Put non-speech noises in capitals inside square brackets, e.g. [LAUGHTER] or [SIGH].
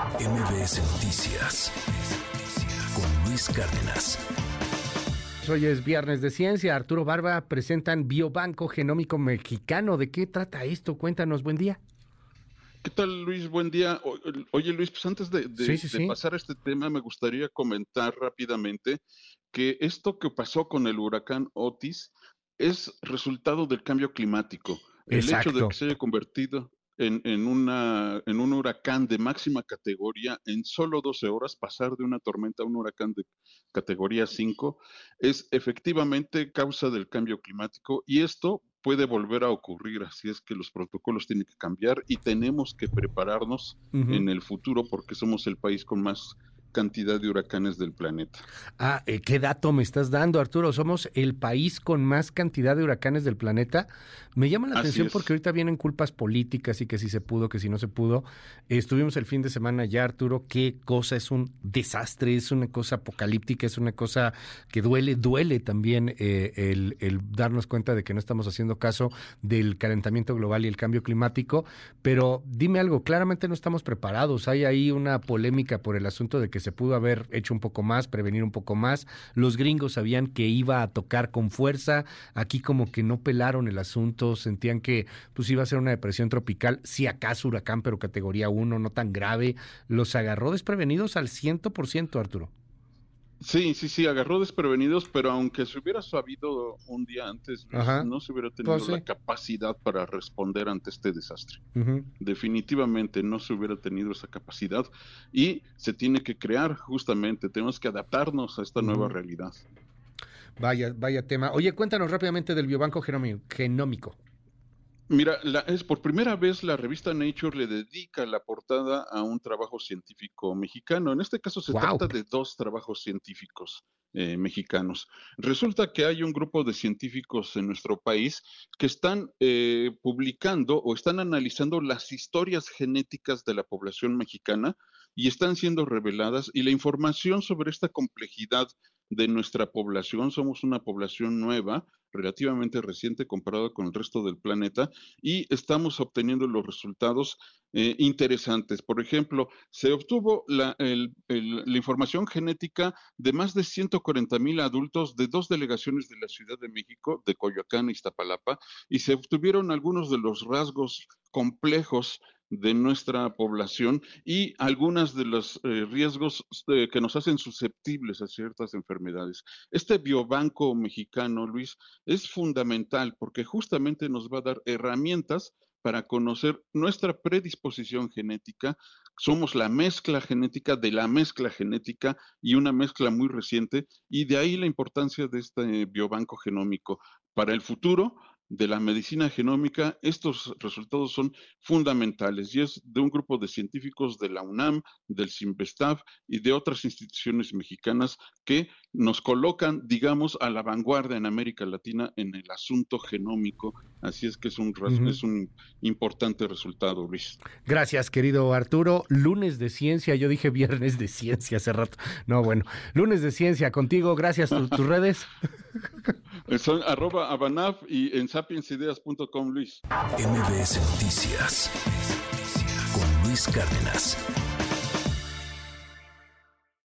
MBS Noticias con Luis Cárdenas. Hoy es viernes de ciencia. Arturo Barba presentan Biobanco Genómico Mexicano. ¿De qué trata esto? Cuéntanos, buen día. ¿Qué tal, Luis? Buen día. Oye, Luis, pues antes de, pasar a este tema, me gustaría comentar rápidamente que esto que pasó con el huracán Otis es resultado del cambio climático. El hecho de que se haya convertido en, una, en un huracán de máxima categoría en solo 12 horas, pasar de una tormenta a un huracán de categoría 5, es efectivamente causa del cambio climático y esto puede volver a ocurrir, así es que los protocolos tienen que cambiar y tenemos que prepararnos en el futuro porque somos el país con más cantidad de huracanes del planeta. Ah, eh, ¿qué dato me estás dando, Arturo? Somos el país con más cantidad de huracanes del planeta. Me llama la atención porque ahorita vienen culpas políticas y que si se pudo, que si no se pudo. estuvimos el fin de semana ya, Arturo. Qué cosa, es un desastre, es una cosa apocalíptica, es una cosa que duele, duele también eh, el, el darnos cuenta de que no estamos haciendo caso del calentamiento global y el cambio climático. Pero dime algo, claramente no estamos preparados. Hay ahí una polémica por el asunto de que se pudo haber hecho un poco más, prevenir un poco más. Los gringos sabían que iba a tocar con fuerza. Aquí como que no pelaron el asunto, sentían que pues iba a ser una depresión tropical, si acaso huracán, pero categoría 1, no tan grave. Los agarró desprevenidos al 100%, Arturo. Sí, sí, sí, agarró desprevenidos, pero aunque se hubiera sabido un día antes, no se hubiera tenido pues la capacidad para responder ante este desastre. Definitivamente no se hubiera tenido esa capacidad y se tiene que crear justamente, tenemos que adaptarnos a esta nueva realidad. Vaya, vaya tema. Oye, cuéntanos rápidamente del biobanco genómico. Mira, es por primera vez la revista Nature le dedica la portada a un trabajo científico mexicano. En este caso se trata de dos trabajos científicos eh, mexicanos. Resulta que hay un grupo de científicos en nuestro país que están eh, publicando o están analizando las historias genéticas de la población mexicana y están siendo reveladas y la información sobre esta complejidad de nuestra población. Somos una población nueva, relativamente reciente comparado con el resto del planeta y estamos obteniendo los resultados eh, interesantes. Por ejemplo, se obtuvo la, la, información genética de más de 140 mil adultos de dos delegaciones de la Ciudad de México, de Coyoacán y Iztapalapa, y se obtuvieron algunos de los rasgos complejos de nuestra población y algunos de los eh, riesgos eh, que nos hacen susceptibles a ciertas enfermedades. Este biobanco mexicano, Luis, es fundamental porque justamente nos va a dar herramientas para conocer nuestra predisposición genética. Somos la mezcla genética de la mezcla genética y una mezcla muy reciente, y de ahí la importancia de este biobanco genómico. Para el futuro, de la medicina genómica, estos resultados son fundamentales y es de un grupo de científicos de la UNAM, del CIMBESTAF y de otras instituciones mexicanas que nos colocan, digamos, a la vanguardia en América Latina en el asunto genómico. Así es que es un, es un importante resultado, Luis. Gracias, querido Arturo. Lunes de ciencia, yo dije viernes de ciencia hace rato. No, bueno, lunes de ciencia contigo. Gracias. ¿Tus redes? [LAUGHS] Son arroba abanaf y en sapiensideas.com, Luis. MBS Noticias con Luis Cárdenas.